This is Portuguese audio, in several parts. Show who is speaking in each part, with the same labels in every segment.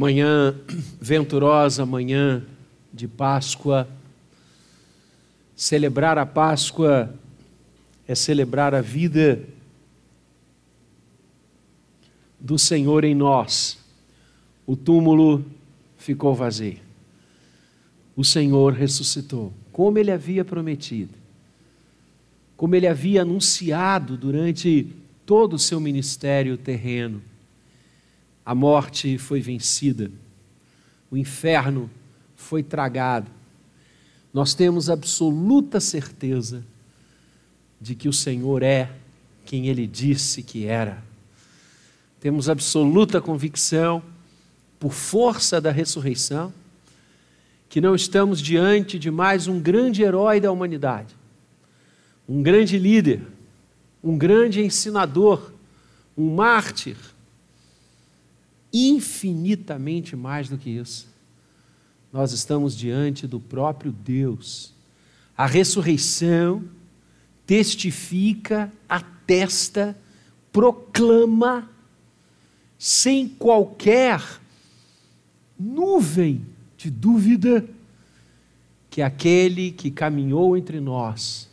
Speaker 1: Manhã venturosa, manhã de Páscoa. Celebrar a Páscoa é celebrar a vida do Senhor em nós. O túmulo ficou vazio. O Senhor ressuscitou, como ele havia prometido, como ele havia anunciado durante todo o seu ministério terreno. A morte foi vencida, o inferno foi tragado. Nós temos absoluta certeza de que o Senhor é quem ele disse que era. Temos absoluta convicção, por força da ressurreição, que não estamos diante de mais um grande herói da humanidade, um grande líder, um grande ensinador, um mártir, infinitamente mais do que isso. Nós estamos diante do próprio Deus. A ressurreição testifica, atesta, proclama, sem qualquer nuvem de dúvida, que aquele que caminhou entre nós,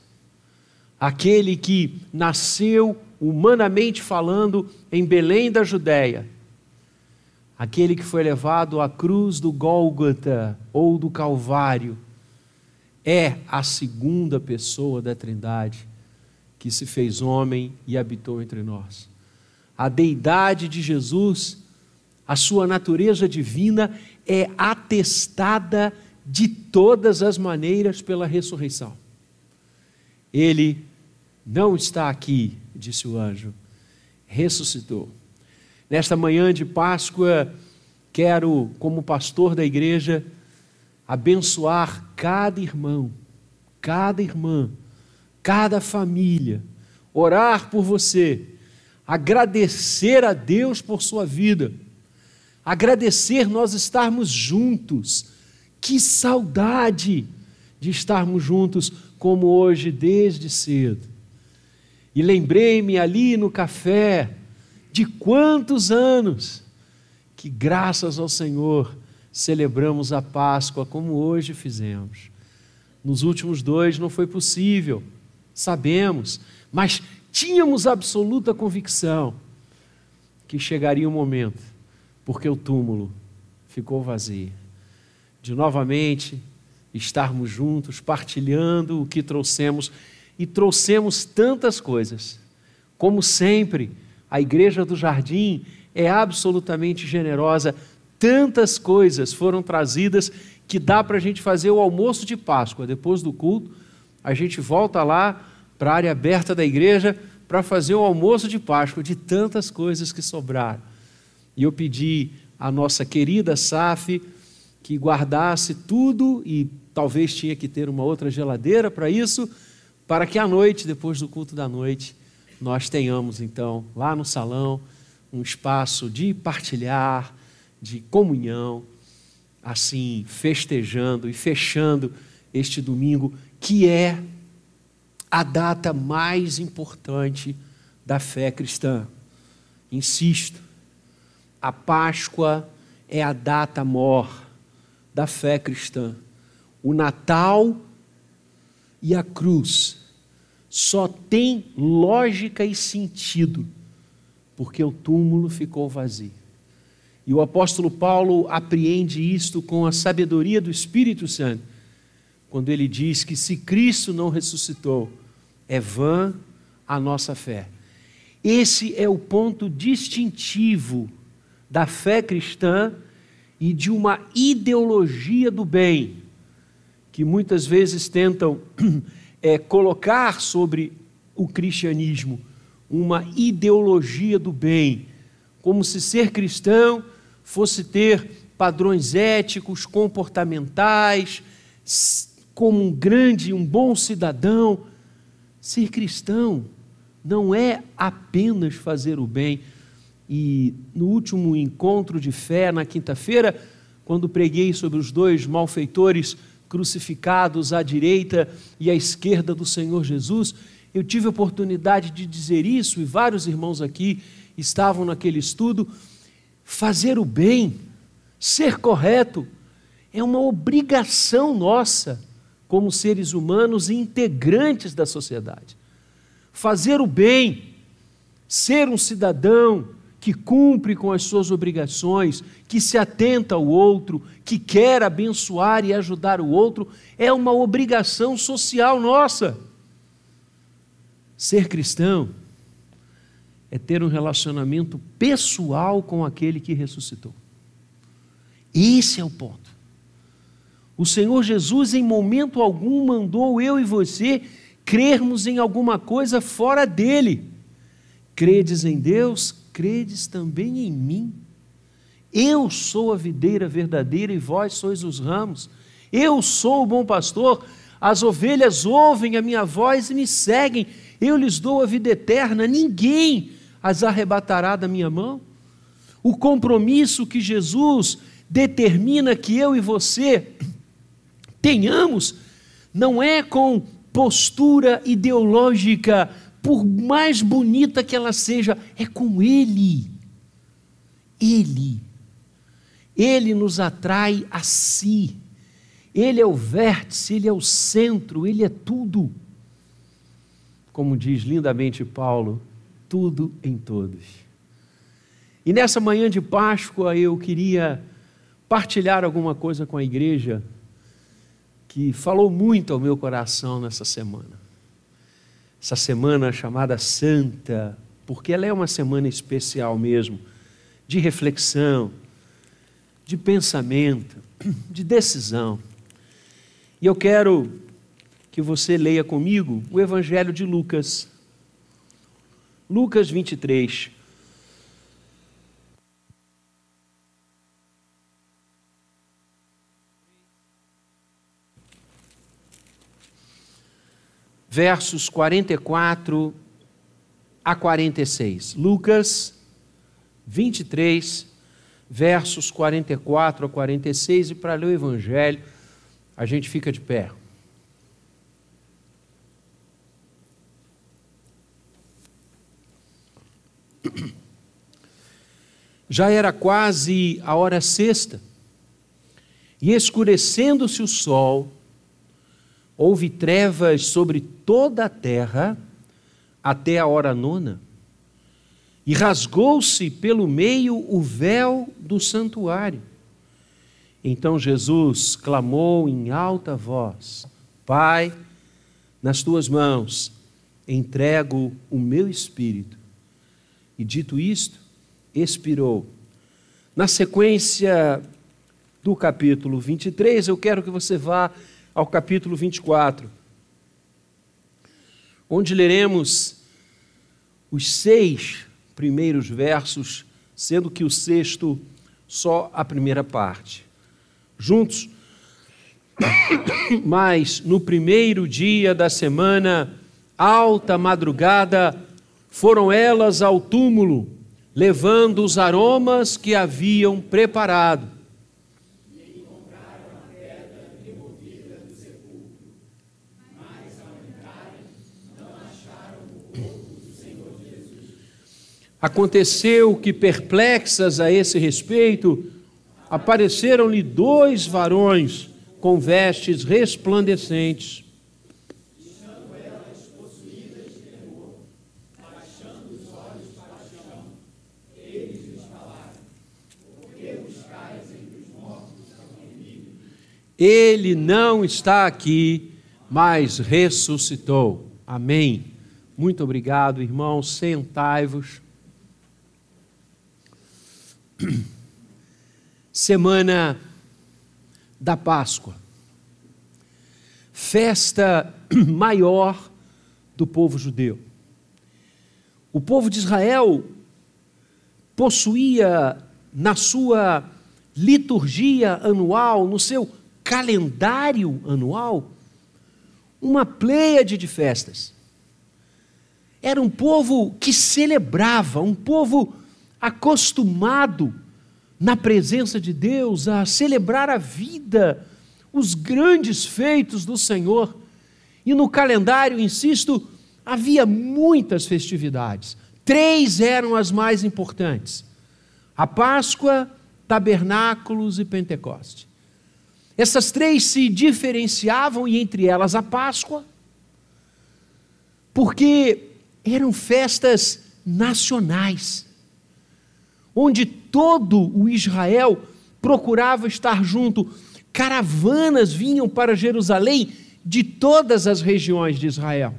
Speaker 1: aquele que nasceu humanamente falando em Belém da Judéia, aquele que foi levado à cruz do Gólgota ou do Calvário, é a segunda pessoa da Trindade que se fez homem e habitou entre nós. A deidade de Jesus, a sua natureza divina é atestada de todas as maneiras pela ressurreição. Ele não está aqui, disse o anjo, ressuscitou. Nesta manhã de Páscoa, quero, como pastor da igreja, abençoar cada irmão, cada irmã, cada família, orar por você, agradecer a Deus por sua vida, agradecer nós estarmos juntos. Que saudade de estarmos juntos como hoje, desde cedo. E lembrei-me ali no café, de quantos anos que, graças ao Senhor, celebramos a Páscoa como hoje fizemos. Nos últimos dois não foi possível, sabemos, mas tínhamos absoluta convicção que chegaria o um momento, porque o túmulo ficou vazio, de novamente estarmos juntos, partilhando o que trouxemos e trouxemos tantas coisas, como sempre a igreja do jardim é absolutamente generosa. Tantas coisas foram trazidas que dá para a gente fazer o almoço de Páscoa. Depois do culto, a gente volta lá para a área aberta da igreja para fazer o almoço de Páscoa, de tantas coisas que sobraram. E eu pedi à nossa querida Saf que guardasse tudo e talvez tinha que ter uma outra geladeira para isso, para que à noite, depois do culto da noite, nós tenhamos então lá no salão um espaço de partilhar, de comunhão, assim, festejando e fechando este domingo, que é a data mais importante da fé cristã. Insisto, a Páscoa é a data mor da fé cristã. O Natal e a cruz só tem lógica e sentido porque o túmulo ficou vazio. E o apóstolo Paulo apreende isto com a sabedoria do Espírito Santo, quando ele diz que se Cristo não ressuscitou, é vã a nossa fé. Esse é o ponto distintivo da fé cristã e de uma ideologia do bem, que muitas vezes tentam é, colocar sobre o cristianismo uma ideologia do bem, como se ser cristão fosse ter padrões éticos, comportamentais, como um grande, um bom cidadão. Ser cristão não é apenas fazer o bem. E no último encontro de fé, na quinta-feira, quando preguei sobre os dois malfeitores crucificados à direita e à esquerda do Senhor Jesus, eu tive a oportunidade de dizer isso, e vários irmãos aqui estavam naquele estudo. Fazer o bem ser correto é uma obrigação nossa como seres humanos e integrantes da sociedade. Fazer o bem, ser um cidadão que cumpre com as suas obrigações, que se atenta ao outro, que quer abençoar e ajudar o outro, é uma obrigação social nossa. Ser cristão é ter um relacionamento pessoal com aquele que ressuscitou. Esse é o ponto. O Senhor Jesus, em momento algum, mandou eu e você crermos em alguma coisa fora dele. Credes em Deus, credes também em mim. Eu sou a videira verdadeira e vós sois os ramos. Eu sou o bom pastor. As ovelhas ouvem a minha voz e me seguem. Eu lhes dou a vida eterna. Ninguém as arrebatará da minha mão. O compromisso que Jesus determina que eu e você tenhamos não é com postura ideológica, por mais bonita que ela seja, é com Ele. Ele. Ele nos atrai a si. Ele é o vértice, ele é o centro, ele é tudo. Como diz lindamente Paulo, tudo em todos. E nessa manhã de Páscoa eu queria partilhar alguma coisa com a igreja que falou muito ao meu coração nessa semana. Essa semana chamada Santa, porque ela é uma semana especial mesmo, de reflexão, de pensamento, de decisão. E eu quero que você leia comigo o Evangelho de Lucas. Lucas 23. Versos 44 a 46. Lucas 23, versos 44 a 46. E para ler o Evangelho, a gente fica de pé. Já era quase a hora sexta, e escurecendo-se o sol, houve trevas sobre toda a terra até a hora nona, e rasgou-se pelo meio o véu do santuário. Então Jesus clamou em alta voz: Pai, nas tuas mãos entrego o meu espírito. E dito isto, expirou. Na sequência do capítulo 23, eu quero que você vá ao capítulo 24, onde leremos os seis primeiros versos, sendo que o sexto só a primeira parte. Juntos, mas no primeiro dia da semana, alta madrugada, foram elas ao túmulo levando os aromas que haviam preparado. Aconteceu que, perplexas a esse respeito, apareceram-lhe dois varões com vestes resplandecentes Ele não está aqui, mas ressuscitou. Amém. Muito obrigado, irmãos. Sentai-vos. Semana da Páscoa. Festa maior do povo judeu. O povo de Israel possuía na sua liturgia anual, no seu calendário anual uma pleiade de festas. Era um povo que celebrava, um povo acostumado na presença de Deus a celebrar a vida, os grandes feitos do Senhor. E no calendário, insisto, havia muitas festividades. Três eram as mais importantes: a Páscoa, tabernáculos e Pentecoste. Essas três se diferenciavam e entre elas a Páscoa, porque eram festas nacionais, onde todo o Israel procurava estar junto. Caravanas vinham para Jerusalém de todas as regiões de Israel.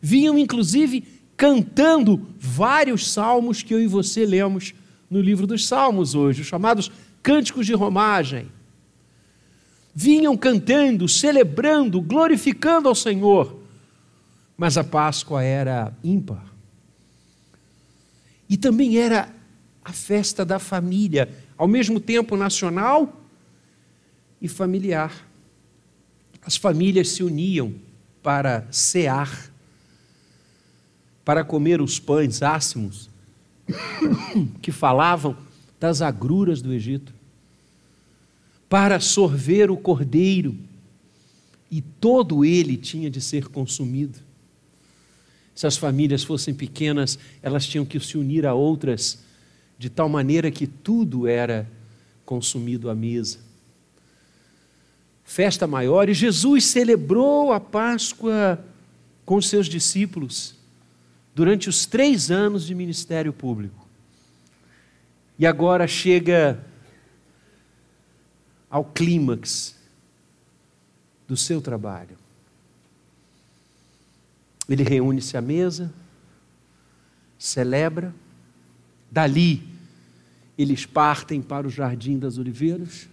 Speaker 1: Vinham, inclusive, cantando vários salmos que eu e você lemos no livro dos Salmos hoje, os chamados cânticos de romagem. Vinham cantando, celebrando, glorificando ao Senhor, mas a Páscoa era ímpar. E também era a festa da família, ao mesmo tempo nacional e familiar. As famílias se uniam para cear, para comer os pães ácimos que falavam das agruras do Egito, para sorver o cordeiro, e todo ele tinha de ser consumido. Se as famílias fossem pequenas, elas tinham que se unir a outras, de tal maneira que tudo era consumido à mesa. Festa maior, e Jesus celebrou a Páscoa com seus discípulos durante os três anos de ministério público. E agora chega ao clímax do seu trabalho. Ele reúne-se à mesa, celebra, dali eles partem para o jardim das oliveiras.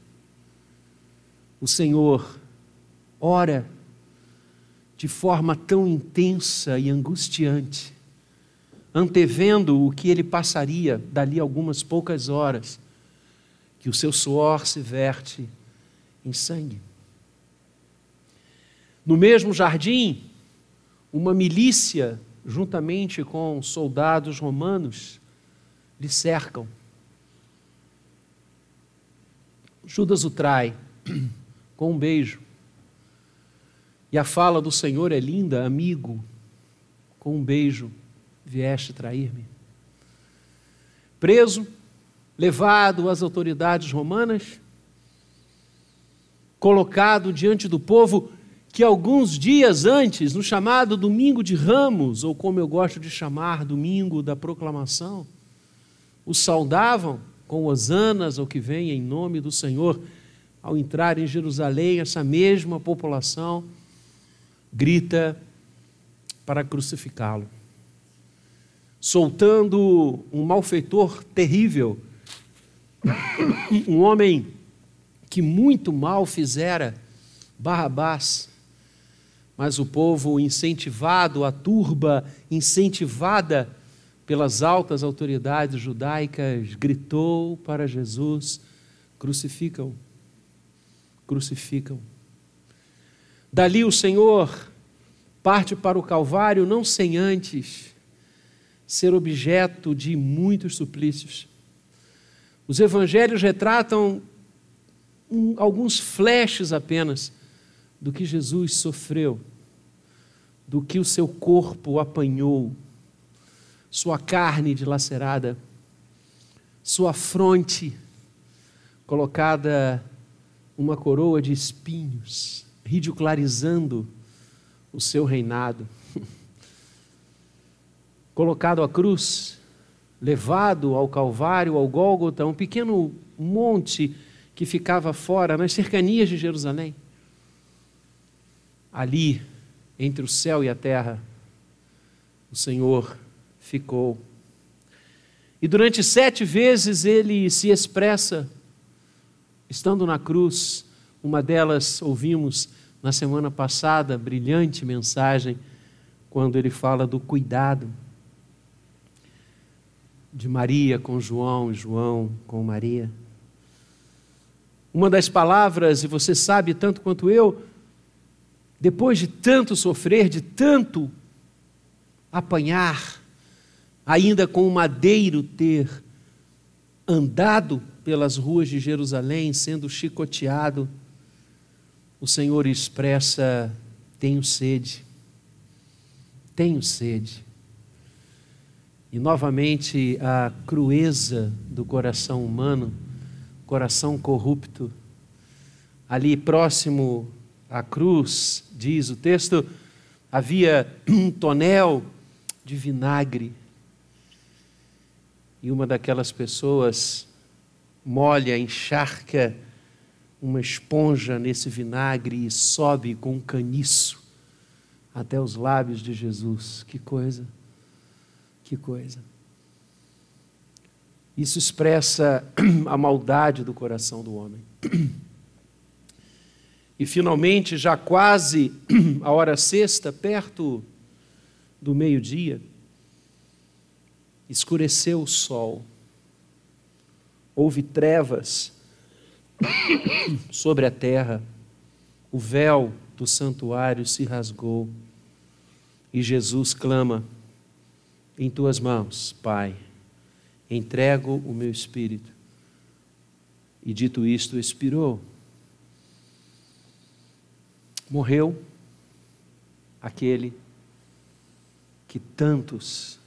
Speaker 1: O Senhor ora de forma tão intensa e angustiante antevendo o que ele passaria dali algumas poucas horas, que o seu suor se verte em sangue. No mesmo jardim, uma milícia, juntamente com soldados romanos, lhe cercam. Judas o trai com um beijo. E a fala do Senhor é linda, amigo, com um beijo vieste trair-me. Preso, levado às autoridades romanas, colocado diante do povo que alguns dias antes, no chamado Domingo de Ramos, ou como eu gosto de chamar, Domingo da Proclamação, o saudavam com hosanas ao que vem em nome do Senhor. Ao entrar em Jerusalém, essa mesma população grita para crucificá-lo soltando um malfeitor terrível, um homem que muito mal fizera, Barrabás. Mas o povo, incentivado, a turba incentivada pelas altas autoridades judaicas, gritou para Jesus: crucificam, crucificam. Dali o Senhor parte para o Calvário, não sem antes ser objeto de muitos suplícios. Os evangelhos retratam um, alguns flashes apenas do que Jesus sofreu, do que o seu corpo apanhou, sua carne dilacerada, sua fronte colocada uma coroa de espinhos, ridicularizando o seu reinado colocado à cruz, levado ao Calvário, ao Gólgota, um pequeno monte que ficava fora, nas cercanias de Jerusalém. Ali, entre o céu e a terra, o Senhor ficou. E durante sete vezes ele se expressa, estando na cruz, uma delas ouvimos na semana passada, brilhante mensagem, quando ele fala do cuidado de Maria com João e João com Maria. Uma das palavras, e você sabe tanto quanto eu, depois de tanto sofrer, de tanto apanhar, ainda com o madeiro ter andado pelas ruas de Jerusalém, sendo chicoteado, o Senhor expressa: tenho sede, tenho sede. E novamente a crueza do coração humano coração corrupto. Ali próximo à cruz, diz o texto, havia um tonel de vinagre. E uma daquelas pessoas molha, encharca uma esponja nesse vinagre e sobe com um caniço até os lábios de Jesus. Que coisa, que coisa. Isso expressa a maldade do coração do homem. E finalmente, já quase a hora sexta, perto do meio-dia, escureceu o sol, houve trevas sobre a terra, o véu do santuário se rasgou e Jesus clama: Em tuas mãos, Pai entrego o meu espírito. E dito isto, expirou. Morreu aquele que tantos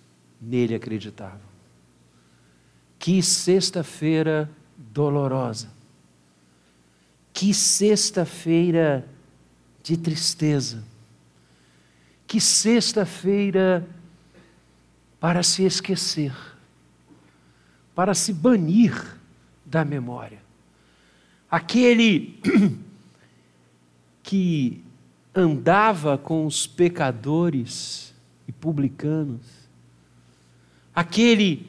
Speaker 1: nele acreditavam. Que sexta-feira dolorosa. Que sexta-feira de tristeza. Que sexta-feira para se esquecer para se banir da memória. Aquele que andava com os pecadores e publicanos, aquele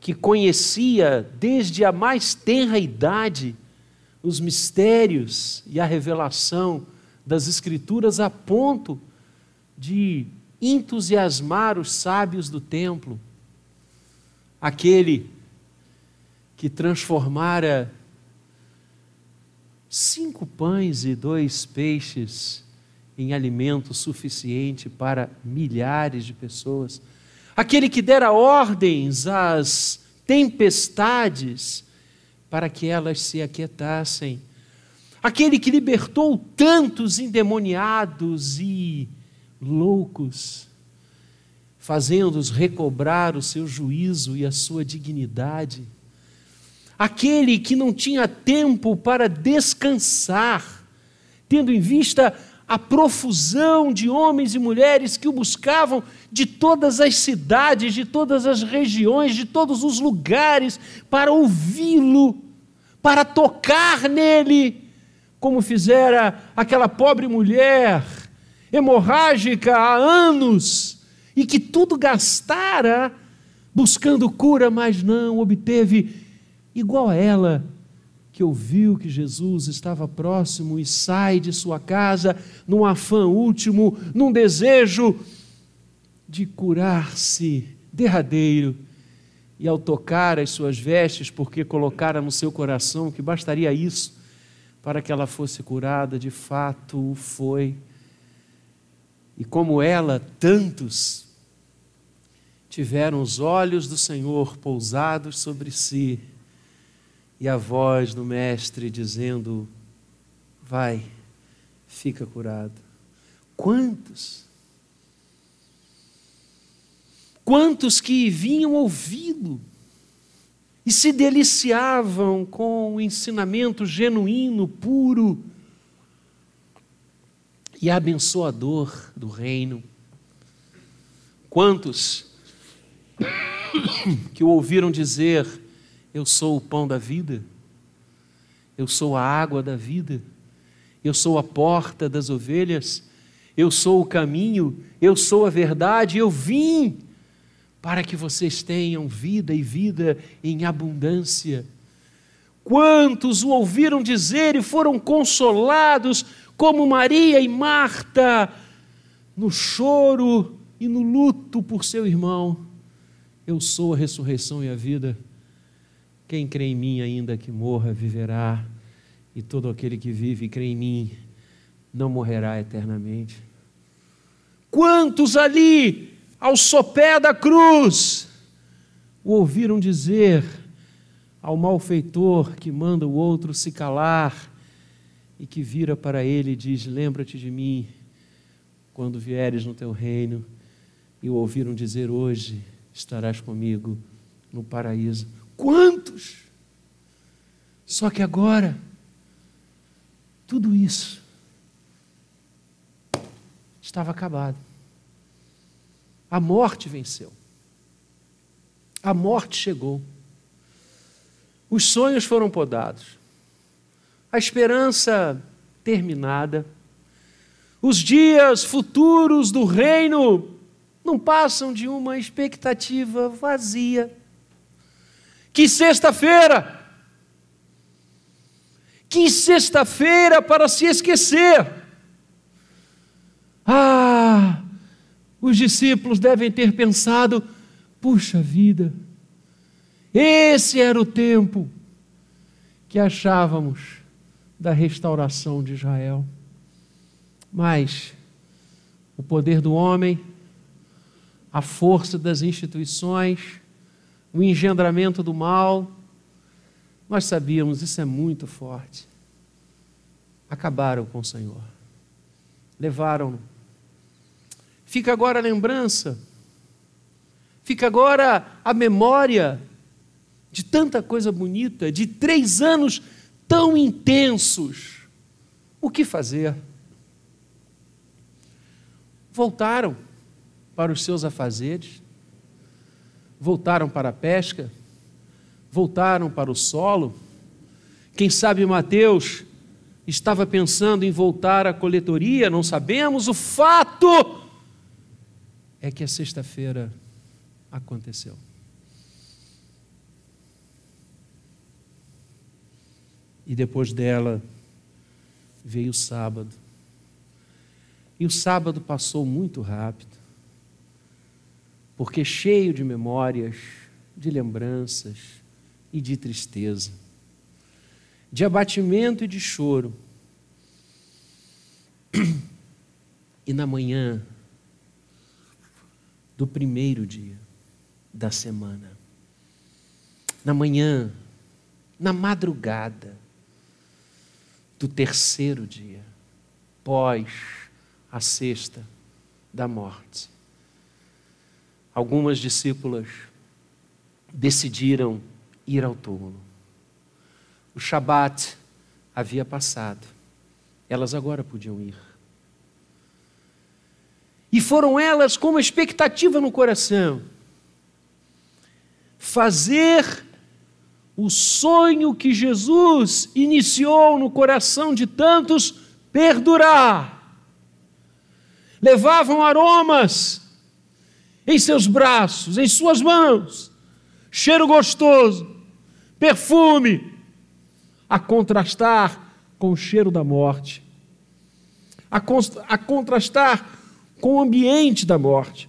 Speaker 1: que conhecia desde a mais tenra idade os mistérios e a revelação das Escrituras a ponto de entusiasmar os sábios do templo, aquele que transformara cinco pães e dois peixes em alimento suficiente para milhares de pessoas, aquele que dera ordens às tempestades para que elas se aquietassem, aquele que libertou tantos endemoniados e loucos, fazendo-os recobrar o seu juízo e a sua dignidade. Aquele que não tinha tempo para descansar, tendo em vista a profusão de homens e mulheres que o buscavam de todas as cidades, de todas as regiões, de todos os lugares, para ouvi-lo, para tocar nele, como fizera aquela pobre mulher hemorrágica há anos e que tudo gastara buscando cura, mas não obteve igual a ela, que ouviu que Jesus estava próximo e sai de sua casa num afã último, num desejo de curar-se derradeiro. E ao tocar as suas vestes, porque colocara no seu coração que bastaria isso para que ela fosse curada, de fato foi. E como ela, tantos tiveram os olhos do Senhor pousados sobre si e a voz do Mestre dizendo: Vai, fica curado. Quantos? Quantos que vinham ouvi-lo e se deliciavam com o ensinamento genuíno, puro e abençoador do reino. Quantos que o ouviram dizer: eu sou o pão da vida, eu sou a água da vida, eu sou a porta das ovelhas, eu sou o caminho, eu sou a verdade, eu vim para que vocês tenham vida e vida em abundância. Quantos o ouviram dizer e foram consolados, como Maria e Marta, no choro e no luto por seu irmão. Eu sou a ressurreição e a vida. Quem crê em mim, ainda que morra, viverá, e todo aquele que vive e crê em mim não morrerá eternamente. Quantos ali, ao sopé da cruz, o ouviram dizer ao malfeitor que manda o outro se calar e que vira para ele e diz: Lembra-te de mim quando vieres no teu reino, e o ouviram dizer: Hoje estarás comigo no paraíso. Quantos? Só que agora, tudo isso estava acabado. A morte venceu. A morte chegou. Os sonhos foram podados. A esperança terminada. Os dias futuros do reino não passam de uma expectativa vazia. Que sexta-feira! Que sexta-feira para se esquecer! Ah, os discípulos devem ter pensado: puxa vida, esse era o tempo que achávamos da restauração de Israel. Mas o poder do homem, a força das instituições, o engendramento do mal, nós sabíamos, isso é muito forte. Acabaram com o Senhor, levaram-no. Fica agora a lembrança, fica agora a memória de tanta coisa bonita, de três anos tão intensos. O que fazer? Voltaram para os seus afazeres, voltaram para a pesca, voltaram para o solo. Quem sabe Mateus estava pensando em voltar à coletoria, não sabemos. O fato é que a sexta-feira aconteceu. E depois dela veio o sábado. E o sábado passou muito rápido, porque cheio de memórias, de lembranças e de tristeza, de abatimento e de choro. E na manhã do primeiro dia da semana, na manhã, na madrugada do terceiro dia, pós a sexta da morte. Algumas discípulas decidiram ir ao túmulo. O Shabat havia passado, elas agora podiam ir. E foram elas com uma expectativa no coração fazer o sonho que Jesus iniciou no coração de tantos perdurar levavam aromas em seus braços, em suas mãos, cheiro gostoso, perfume, a contrastar com o cheiro da morte, a, a contrastar com o ambiente da morte.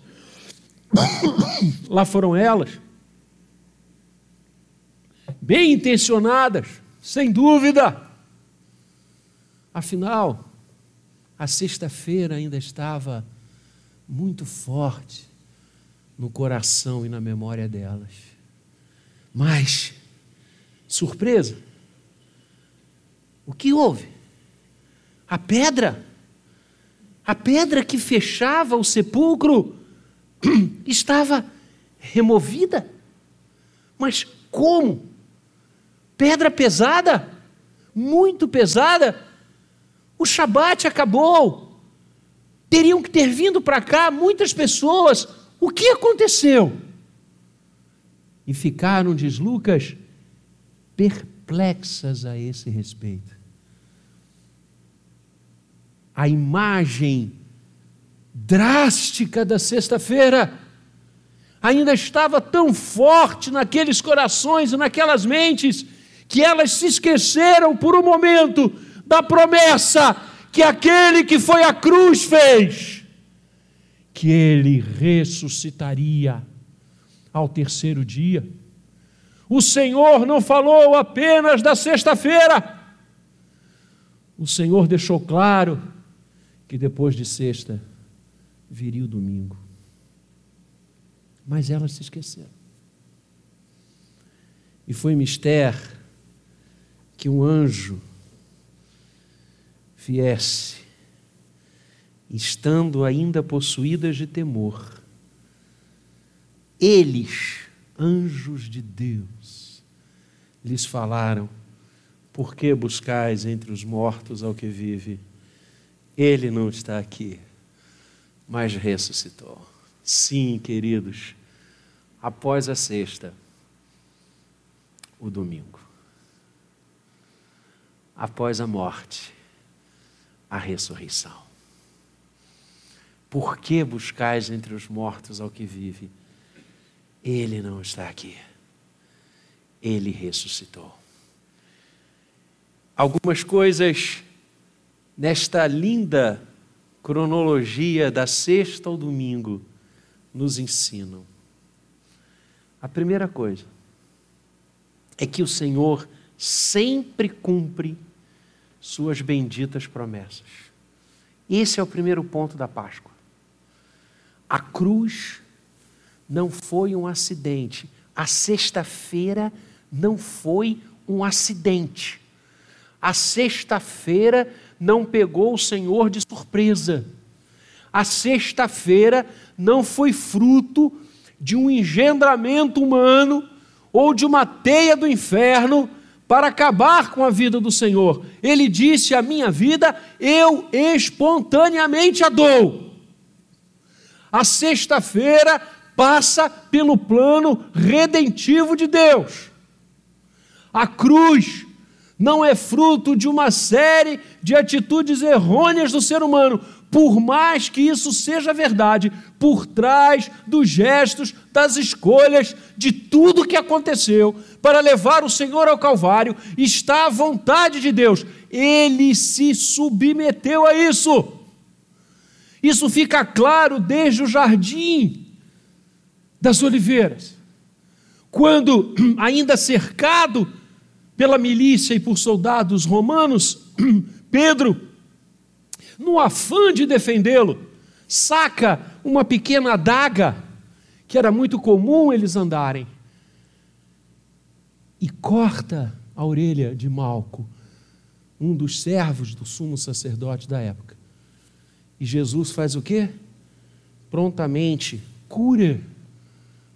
Speaker 1: Lá foram elas, bem intencionadas, sem dúvida. Afinal, a sexta-feira ainda estava muito forte no coração e na memória delas. Mas, surpresa, o que houve? A pedra, a pedra que fechava o sepulcro, estava removida. Mas como? Pedra pesada, muito pesada o Shabat acabou. Teriam que ter vindo para cá muitas pessoas. O que aconteceu? E ficaram, diz Lucas, perplexas a esse respeito. A imagem drástica da sexta-feira ainda estava tão forte naqueles corações e naquelas mentes que elas se esqueceram por um momento da promessa que aquele que foi à cruz fez, que ele ressuscitaria ao terceiro dia. O Senhor não falou apenas da sexta-feira, o Senhor deixou claro que depois de sexta viria o domingo. Mas elas se esqueceram. E foi mistério que um anjo viesse, estando ainda possuídas de temor, eles, anjos de Deus, lhes falaram Por que buscais entre os mortos ao que vive? Ele não está aqui, mas ressuscitou. Sim, queridos, após a sexta, o domingo. Após a morte, a ressurreição. Por que buscais entre os mortos ao que vive? Ele não está aqui. Ele ressuscitou. Algumas coisas nesta linda cronologia da sexta ao domingo nos ensinam. A primeira coisa é que o Senhor sempre cumpre suas benditas promessas. Esse é o primeiro ponto da Páscoa. Cruz não foi um acidente. A sexta-feira não foi um acidente. A sexta-feira não pegou o Senhor de surpresa. A sexta-feira não foi fruto de um engendramento humano ou de uma teia do inferno para acabar com a vida do Senhor. Ele disse: A minha vida eu espontaneamente a dou. A sexta-feira passa pelo plano redentivo de Deus. A cruz não é fruto de uma série de atitudes errôneas do ser humano, por mais que isso seja verdade, por trás dos gestos, das escolhas, de tudo que aconteceu para levar o Senhor ao Calvário, está a vontade de Deus. Ele se submeteu a isso. Isso fica claro desde o jardim das oliveiras. Quando, ainda cercado pela milícia e por soldados romanos, Pedro no afã de defendê-lo, saca uma pequena adaga, que era muito comum eles andarem, e corta a orelha de Malco, um dos servos do sumo sacerdote da época. E Jesus faz o quê? Prontamente cura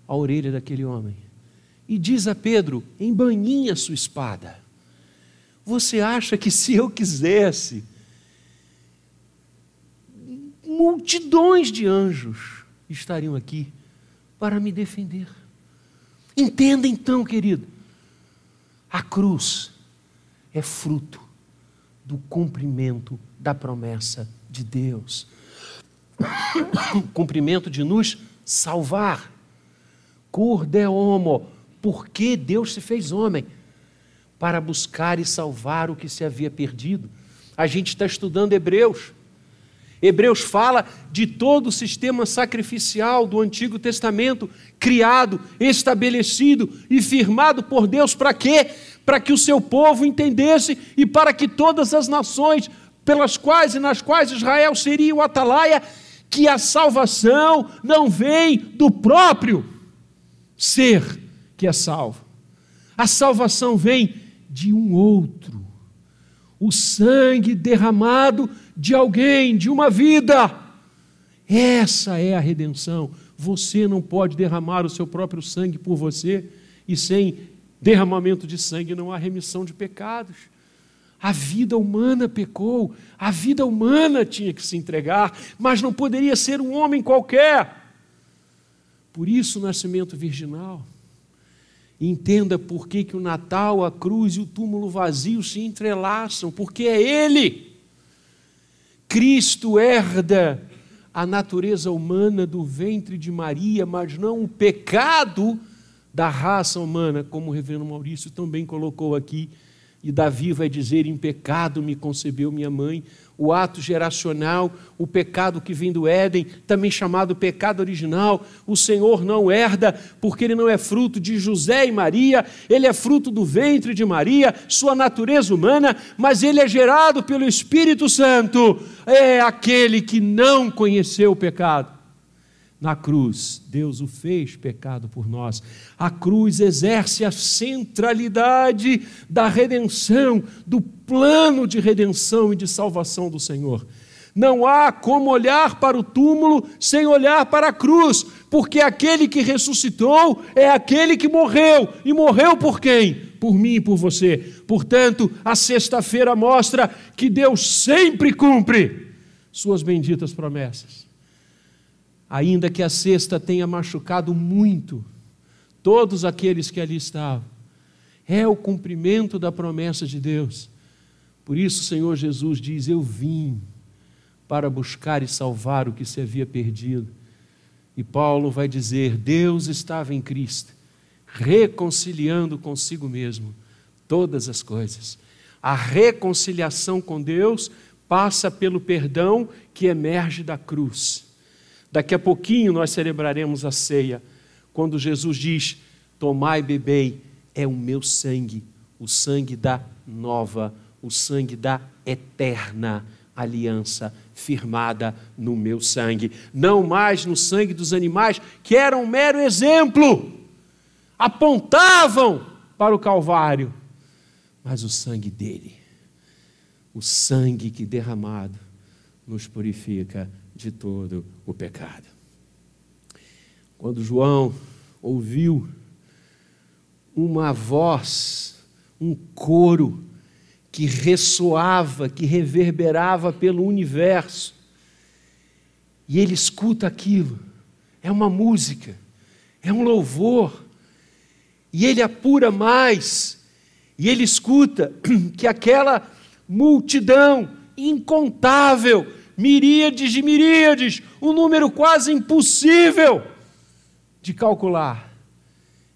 Speaker 1: a orelha daquele homem. E diz a Pedro: embaninha sua espada. Você acha que se eu quisesse, multidões de anjos estariam aqui para me defender. Entenda então, querido, a cruz é fruto do cumprimento da promessa de Deus. o cumprimento de nos salvar. Cur de homo, porque Deus se fez homem para buscar e salvar o que se havia perdido. A gente está estudando Hebreus. Hebreus fala de todo o sistema sacrificial do Antigo Testamento, criado, estabelecido e firmado por Deus para quê? Para que o seu povo entendesse e para que todas as nações pelas quais e nas quais Israel seria o atalaia, que a salvação não vem do próprio ser que é salvo. A salvação vem de um outro. O sangue derramado de alguém, de uma vida. Essa é a redenção. Você não pode derramar o seu próprio sangue por você, e sem derramamento de sangue não há remissão de pecados. A vida humana pecou, a vida humana tinha que se entregar, mas não poderia ser um homem qualquer. Por isso, o nascimento virginal. Entenda por que, que o Natal, a cruz e o túmulo vazio se entrelaçam, porque é Ele. Cristo herda a natureza humana do ventre de Maria, mas não o pecado da raça humana, como o reverendo Maurício também colocou aqui. E Davi vai dizer: Em pecado me concebeu minha mãe o ato geracional, o pecado que vem do Éden, também chamado pecado original. O Senhor não herda, porque ele não é fruto de José e Maria, ele é fruto do ventre de Maria, sua natureza humana, mas ele é gerado pelo Espírito Santo. É aquele que não conheceu o pecado na cruz, Deus o fez pecado por nós. A cruz exerce a centralidade da redenção, do plano de redenção e de salvação do Senhor. Não há como olhar para o túmulo sem olhar para a cruz, porque aquele que ressuscitou é aquele que morreu. E morreu por quem? por mim e por você. Portanto, a sexta-feira mostra que Deus sempre cumpre suas benditas promessas. Ainda que a sexta tenha machucado muito todos aqueles que ali estavam, é o cumprimento da promessa de Deus. Por isso, o Senhor Jesus diz: Eu vim para buscar e salvar o que se havia perdido. E Paulo vai dizer: Deus estava em Cristo, reconciliando consigo mesmo todas as coisas. A reconciliação com Deus passa pelo perdão que emerge da cruz. Daqui a pouquinho nós celebraremos a ceia, quando Jesus diz: Tomai e bebei, é o meu sangue, o sangue da nova, o sangue da eterna aliança firmada no meu sangue, não mais no sangue dos animais, que era um mero exemplo, apontavam para o Calvário, mas o sangue dele, o sangue que derramado nos purifica de todo o pecado. Quando João ouviu uma voz, um coro, que ressoava, que reverberava pelo universo. E ele escuta aquilo. É uma música, é um louvor. E ele apura mais. E ele escuta que aquela multidão incontável, miríades e miríades, um número quase impossível de calcular,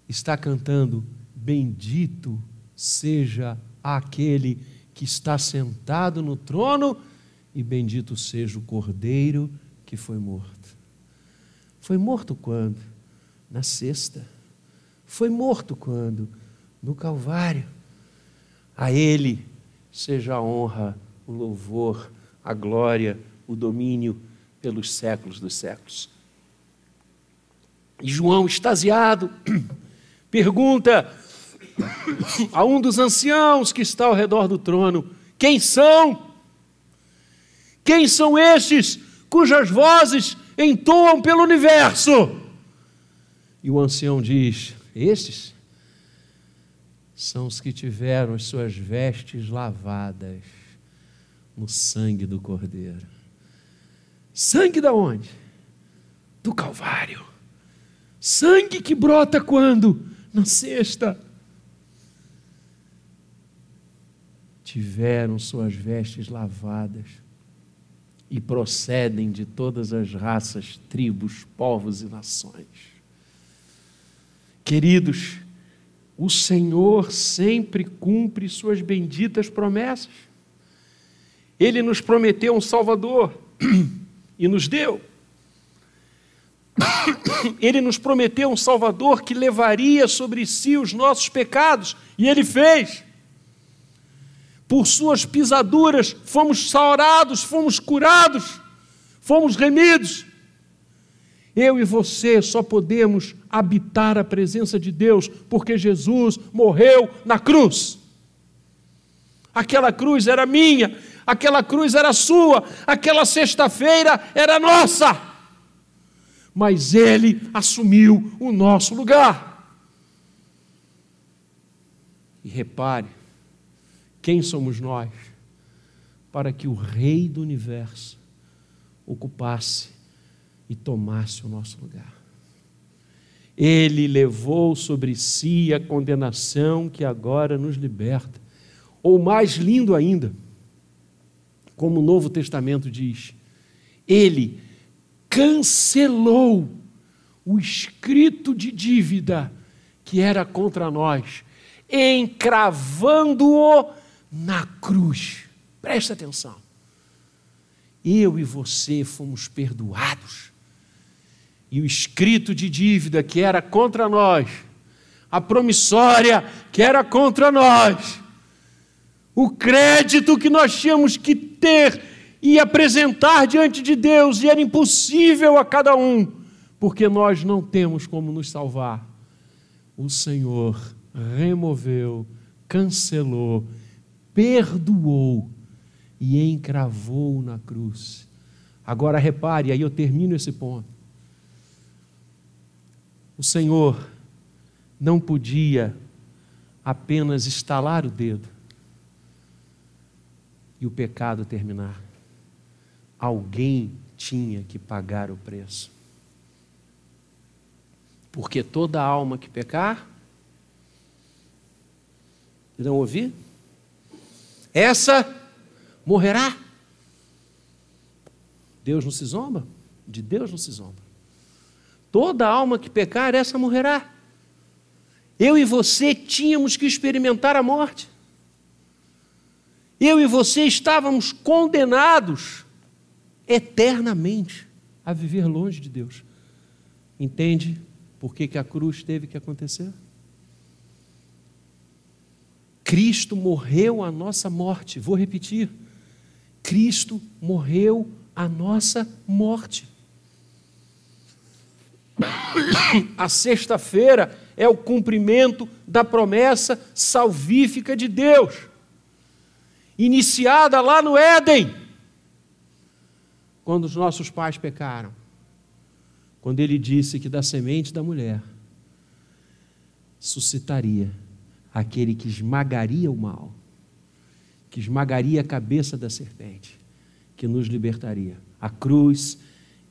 Speaker 1: está cantando: Bendito seja aquele que está sentado no trono, e bendito seja o cordeiro que foi morto. Foi morto quando? Na sexta. Foi morto quando? No Calvário. A Ele seja a honra, o louvor, a glória, o domínio pelos séculos dos séculos. E João, extasiado, pergunta a um dos anciãos que está ao redor do trono: Quem são? Quem são estes cujas vozes entoam pelo universo? E o ancião diz: Estes são os que tiveram as suas vestes lavadas no sangue do Cordeiro. Sangue da onde? Do Calvário. Sangue que brota quando? Na sexta tiveram suas vestes lavadas e procedem de todas as raças, tribos, povos e nações. Queridos, o Senhor sempre cumpre suas benditas promessas. Ele nos prometeu um Salvador e nos deu. Ele nos prometeu um Salvador que levaria sobre si os nossos pecados, e ele fez por suas pisaduras fomos sarados, fomos curados, fomos remidos. Eu e você só podemos habitar a presença de Deus porque Jesus morreu na cruz. Aquela cruz era minha, aquela cruz era sua, aquela sexta-feira era nossa. Mas Ele assumiu o nosso lugar. E repare, quem somos nós para que o Rei do universo ocupasse e tomasse o nosso lugar? Ele levou sobre si a condenação que agora nos liberta. Ou mais lindo ainda, como o Novo Testamento diz, ele cancelou o escrito de dívida que era contra nós, encravando-o na cruz. Presta atenção. Eu e você fomos perdoados. E o escrito de dívida que era contra nós, a promissória que era contra nós, o crédito que nós tínhamos que ter e apresentar diante de Deus, e era impossível a cada um, porque nós não temos como nos salvar. O Senhor removeu, cancelou perdoou e encravou na cruz. Agora repare, aí eu termino esse ponto. O Senhor não podia apenas estalar o dedo e o pecado terminar. Alguém tinha que pagar o preço. Porque toda alma que pecar, não ouvir? Essa morrerá. Deus não se zomba? De Deus não se zomba. Toda alma que pecar, essa morrerá. Eu e você tínhamos que experimentar a morte. Eu e você estávamos condenados eternamente a viver longe de Deus. Entende por que, que a cruz teve que acontecer? Cristo morreu a nossa morte. Vou repetir. Cristo morreu a nossa morte. A sexta-feira é o cumprimento da promessa salvífica de Deus, iniciada lá no Éden, quando os nossos pais pecaram, quando ele disse que da semente da mulher suscitaria aquele que esmagaria o mal, que esmagaria a cabeça da serpente, que nos libertaria. A cruz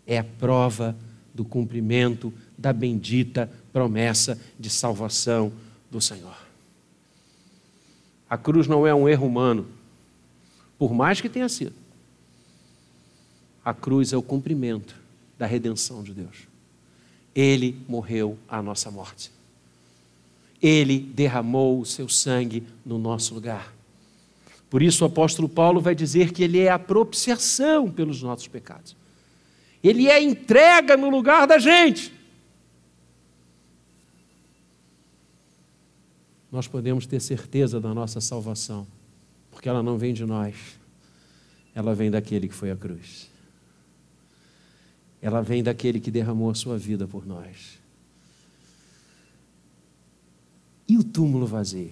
Speaker 1: é a prova do cumprimento da bendita promessa de salvação do Senhor. A cruz não é um erro humano, por mais que tenha sido. A cruz é o cumprimento da redenção de Deus. Ele morreu a nossa morte. Ele derramou o seu sangue no nosso lugar. Por isso o apóstolo Paulo vai dizer que ele é a propiciação pelos nossos pecados. Ele é entrega no lugar da gente. Nós podemos ter certeza da nossa salvação, porque ela não vem de nós, ela vem daquele que foi à cruz. Ela vem daquele que derramou a sua vida por nós. E o túmulo vazio?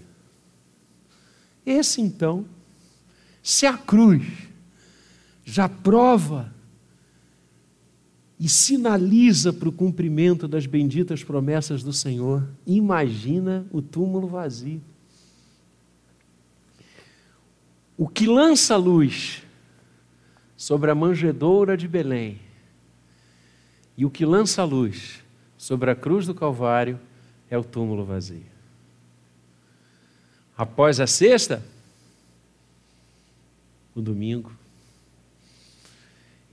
Speaker 1: Esse então, se a cruz já prova e sinaliza para o cumprimento das benditas promessas do Senhor. Imagina o túmulo vazio. O que lança luz sobre a manjedoura de Belém e o que lança luz sobre a cruz do Calvário é o túmulo vazio. Após a sexta, o domingo,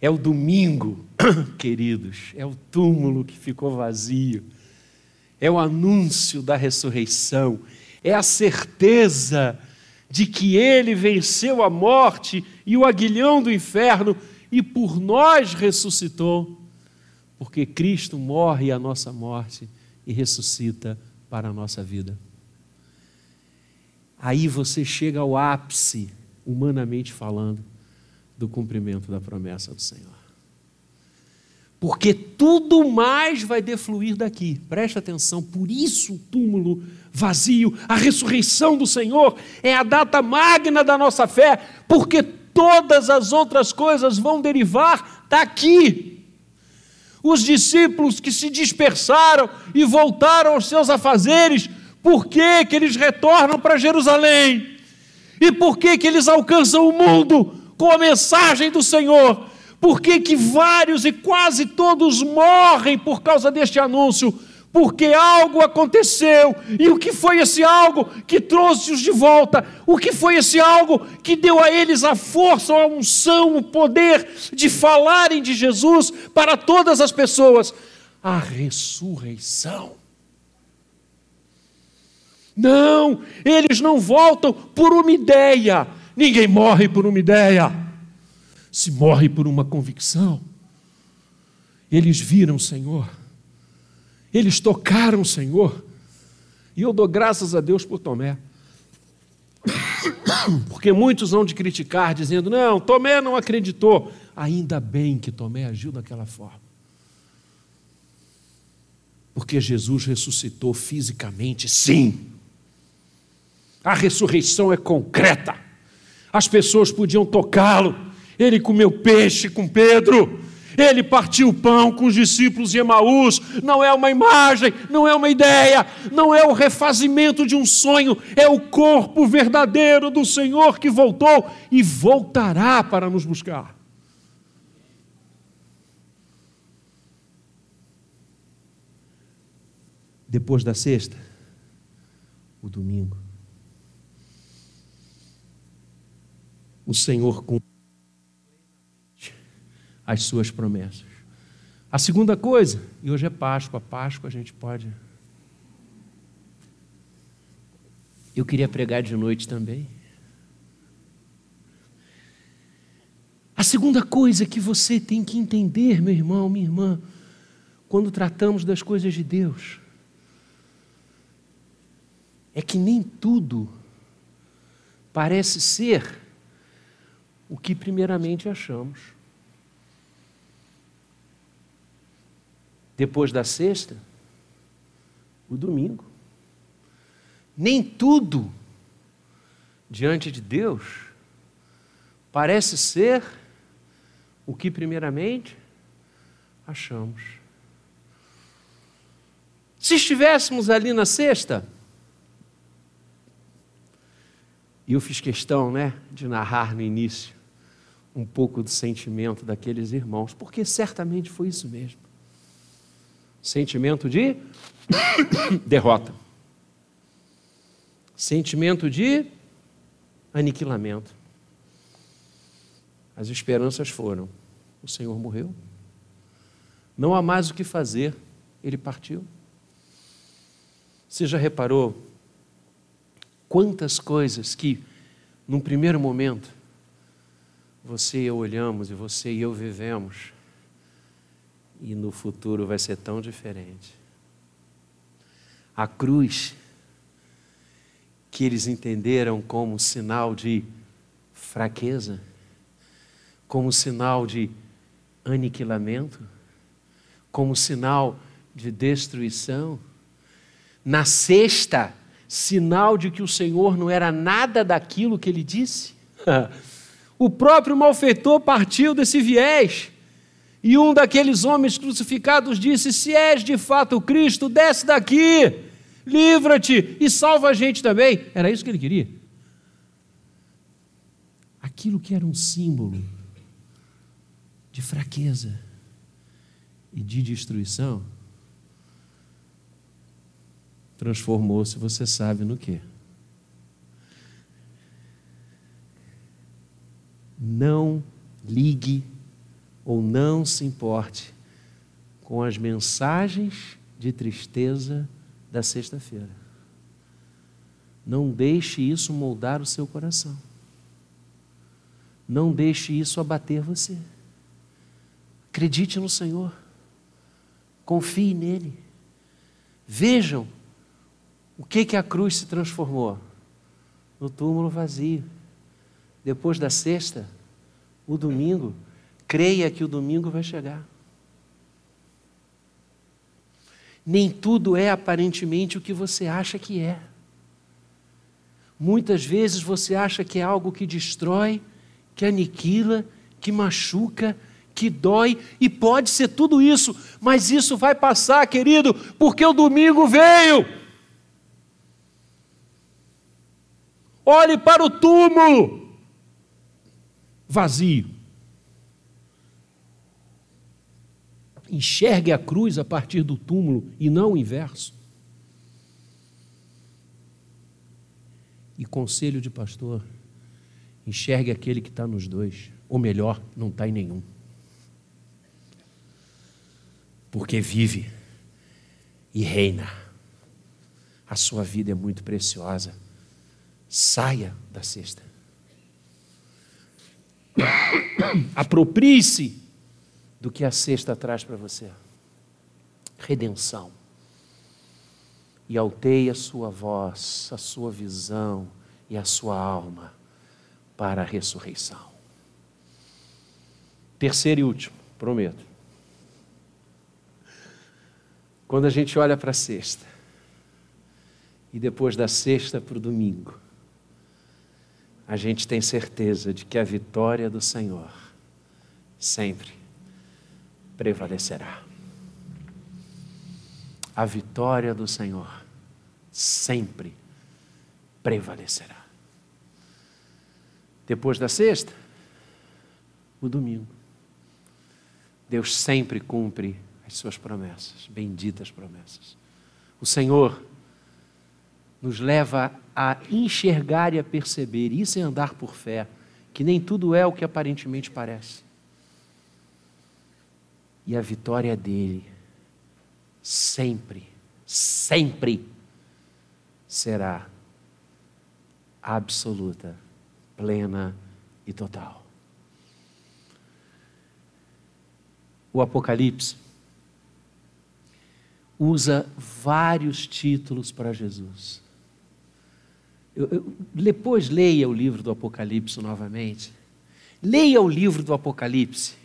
Speaker 1: é o domingo, queridos, é o túmulo que ficou vazio, é o anúncio da ressurreição, é a certeza de que ele venceu a morte e o aguilhão do inferno e por nós ressuscitou, porque Cristo morre a nossa morte e ressuscita para a nossa vida. Aí você chega ao ápice, humanamente falando do cumprimento da promessa do Senhor. Porque tudo mais vai defluir daqui. Preste atenção, por isso o túmulo vazio, a ressurreição do Senhor é a data magna da nossa fé, porque todas as outras coisas vão derivar daqui. Os discípulos que se dispersaram e voltaram aos seus afazeres, por que, que eles retornam para Jerusalém? E por que, que eles alcançam o mundo? com a mensagem do Senhor. Por que, que vários e quase todos morrem por causa deste anúncio? Porque algo aconteceu. E o que foi esse algo que trouxe-os de volta? O que foi esse algo que deu a eles a força, a unção, o poder de falarem de Jesus para todas as pessoas? A ressurreição. Não, eles não voltam por uma ideia, Ninguém morre por uma ideia, se morre por uma convicção. Eles viram o Senhor, eles tocaram o Senhor, e eu dou graças a Deus por Tomé. Porque muitos vão de criticar, dizendo: não, Tomé não acreditou. Ainda bem que Tomé agiu daquela forma. Porque Jesus ressuscitou fisicamente, sim. A ressurreição é concreta as pessoas podiam tocá-lo. Ele comeu peixe com Pedro, Ele partiu o pão com os discípulos de Emaús. Não é uma imagem, não é uma ideia, não é o refazimento de um sonho, é o corpo verdadeiro do Senhor que voltou e voltará para nos buscar. Depois da sexta, o domingo. O Senhor cumpre as suas promessas. A segunda coisa, e hoje é Páscoa, Páscoa a gente pode. Eu queria pregar de noite também. A segunda coisa que você tem que entender, meu irmão, minha irmã, quando tratamos das coisas de Deus, é que nem tudo parece ser o que primeiramente achamos. Depois da sexta, o domingo. Nem tudo diante de Deus parece ser o que primeiramente achamos. Se estivéssemos ali na sexta, e eu fiz questão né, de narrar no início um pouco do sentimento daqueles irmãos, porque certamente foi isso mesmo sentimento de derrota, sentimento de aniquilamento. As esperanças foram: o Senhor morreu, não há mais o que fazer, ele partiu. Você já reparou quantas coisas que, num primeiro momento, você e eu olhamos e você e eu vivemos, e no futuro vai ser tão diferente. A cruz, que eles entenderam como sinal de fraqueza, como sinal de aniquilamento, como sinal de destruição. Na sexta, sinal de que o Senhor não era nada daquilo que ele disse. o próprio malfeitor partiu desse viés. E um daqueles homens crucificados disse: Se és de fato Cristo, desce daqui, livra-te e salva a gente também. Era isso que ele queria. Aquilo que era um símbolo de fraqueza e de destruição, transformou-se, você sabe no que? Não ligue ou não se importe com as mensagens de tristeza da sexta-feira. Não deixe isso moldar o seu coração. Não deixe isso abater você. Acredite no Senhor. Confie nele. Vejam o que que a cruz se transformou no túmulo vazio. Depois da sexta, o domingo, Creia que o domingo vai chegar. Nem tudo é aparentemente o que você acha que é. Muitas vezes você acha que é algo que destrói, que aniquila, que machuca, que dói, e pode ser tudo isso, mas isso vai passar, querido, porque o domingo veio. Olhe para o túmulo vazio. Enxergue a cruz a partir do túmulo e não o inverso. E conselho de pastor, enxergue aquele que está nos dois, ou melhor, não está em nenhum. Porque vive e reina. A sua vida é muito preciosa. Saia da cesta. Aproprie-se do que a sexta traz para você. Redenção. E alteie a sua voz, a sua visão e a sua alma para a ressurreição. Terceiro e último, prometo. Quando a gente olha para a sexta, e depois da sexta para o domingo, a gente tem certeza de que a vitória do Senhor sempre prevalecerá. A vitória do Senhor sempre prevalecerá. Depois da sexta, o domingo. Deus sempre cumpre as suas promessas, benditas promessas. O Senhor nos leva a enxergar e a perceber, isso é andar por fé, que nem tudo é o que aparentemente parece. E a vitória dele sempre, sempre será absoluta, plena e total. O Apocalipse usa vários títulos para Jesus. Eu, eu, depois leia o livro do Apocalipse novamente. Leia o livro do Apocalipse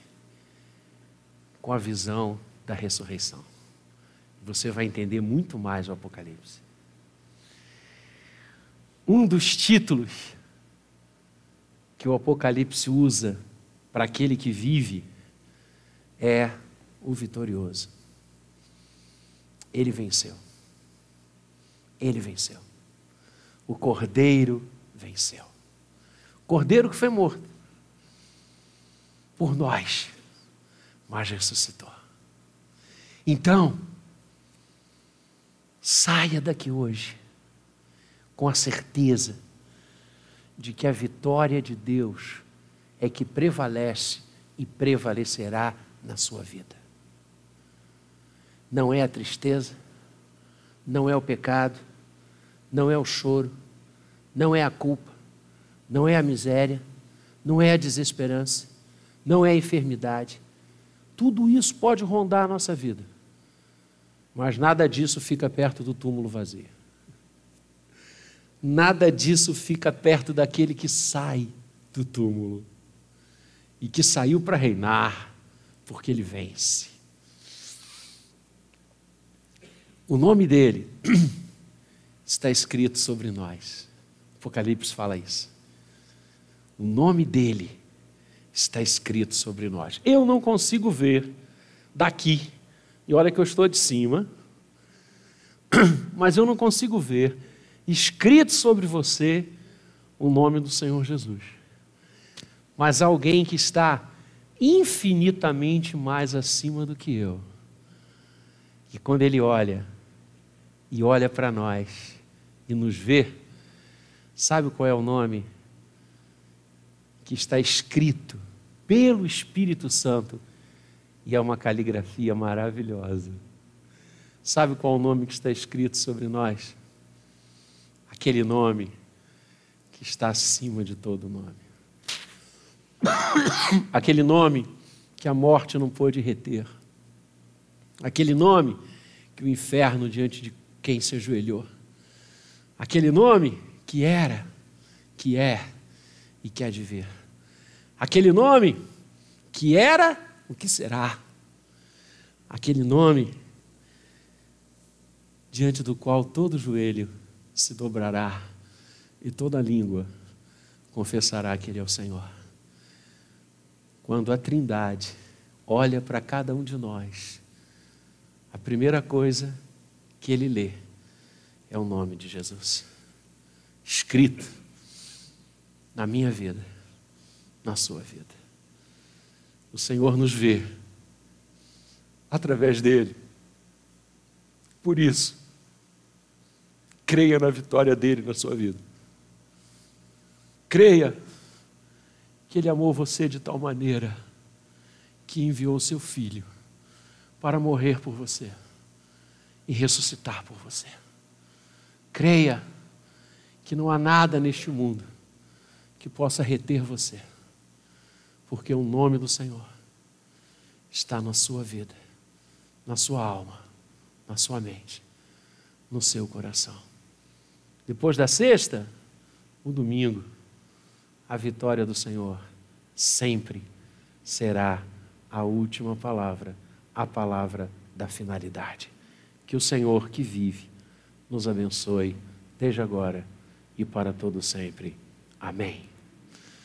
Speaker 1: com a visão da ressurreição. Você vai entender muito mais o Apocalipse. Um dos títulos que o Apocalipse usa para aquele que vive é o vitorioso. Ele venceu. Ele venceu. O cordeiro venceu. O cordeiro que foi morto por nós, mas ressuscitou. Então, saia daqui hoje com a certeza de que a vitória de Deus é que prevalece e prevalecerá na sua vida. Não é a tristeza, não é o pecado, não é o choro, não é a culpa, não é a miséria, não é a desesperança, não é a enfermidade. Tudo isso pode rondar a nossa vida, mas nada disso fica perto do túmulo vazio. Nada disso fica perto daquele que sai do túmulo e que saiu para reinar, porque ele vence. O nome dele está escrito sobre nós. Apocalipse fala isso. O nome dele está escrito sobre nós. Eu não consigo ver daqui, e olha que eu estou de cima, mas eu não consigo ver escrito sobre você o nome do Senhor Jesus. Mas alguém que está infinitamente mais acima do que eu. E quando ele olha, e olha para nós e nos vê, sabe qual é o nome que está escrito pelo Espírito Santo e é uma caligrafia maravilhosa. Sabe qual o nome que está escrito sobre nós? Aquele nome que está acima de todo nome. Aquele nome que a morte não pôde reter. Aquele nome que o inferno diante de quem se ajoelhou. Aquele nome que era, que é e que há de vir. Aquele nome que era, o que será. Aquele nome diante do qual todo joelho se dobrará e toda língua confessará que Ele é o Senhor. Quando a Trindade olha para cada um de nós, a primeira coisa que ele lê é o nome de Jesus, escrito na minha vida, na sua vida. O Senhor nos vê através dele. Por isso, creia na vitória dele na sua vida. Creia que ele amou você de tal maneira que enviou seu filho para morrer por você e ressuscitar por você. Creia que não há nada neste mundo que possa reter você, porque o nome do Senhor está na sua vida, na sua alma, na sua mente, no seu coração. Depois da sexta, o domingo, a vitória do Senhor sempre será a última palavra, a palavra da finalidade. Que o Senhor que vive nos abençoe, desde agora e para todo sempre. Amém.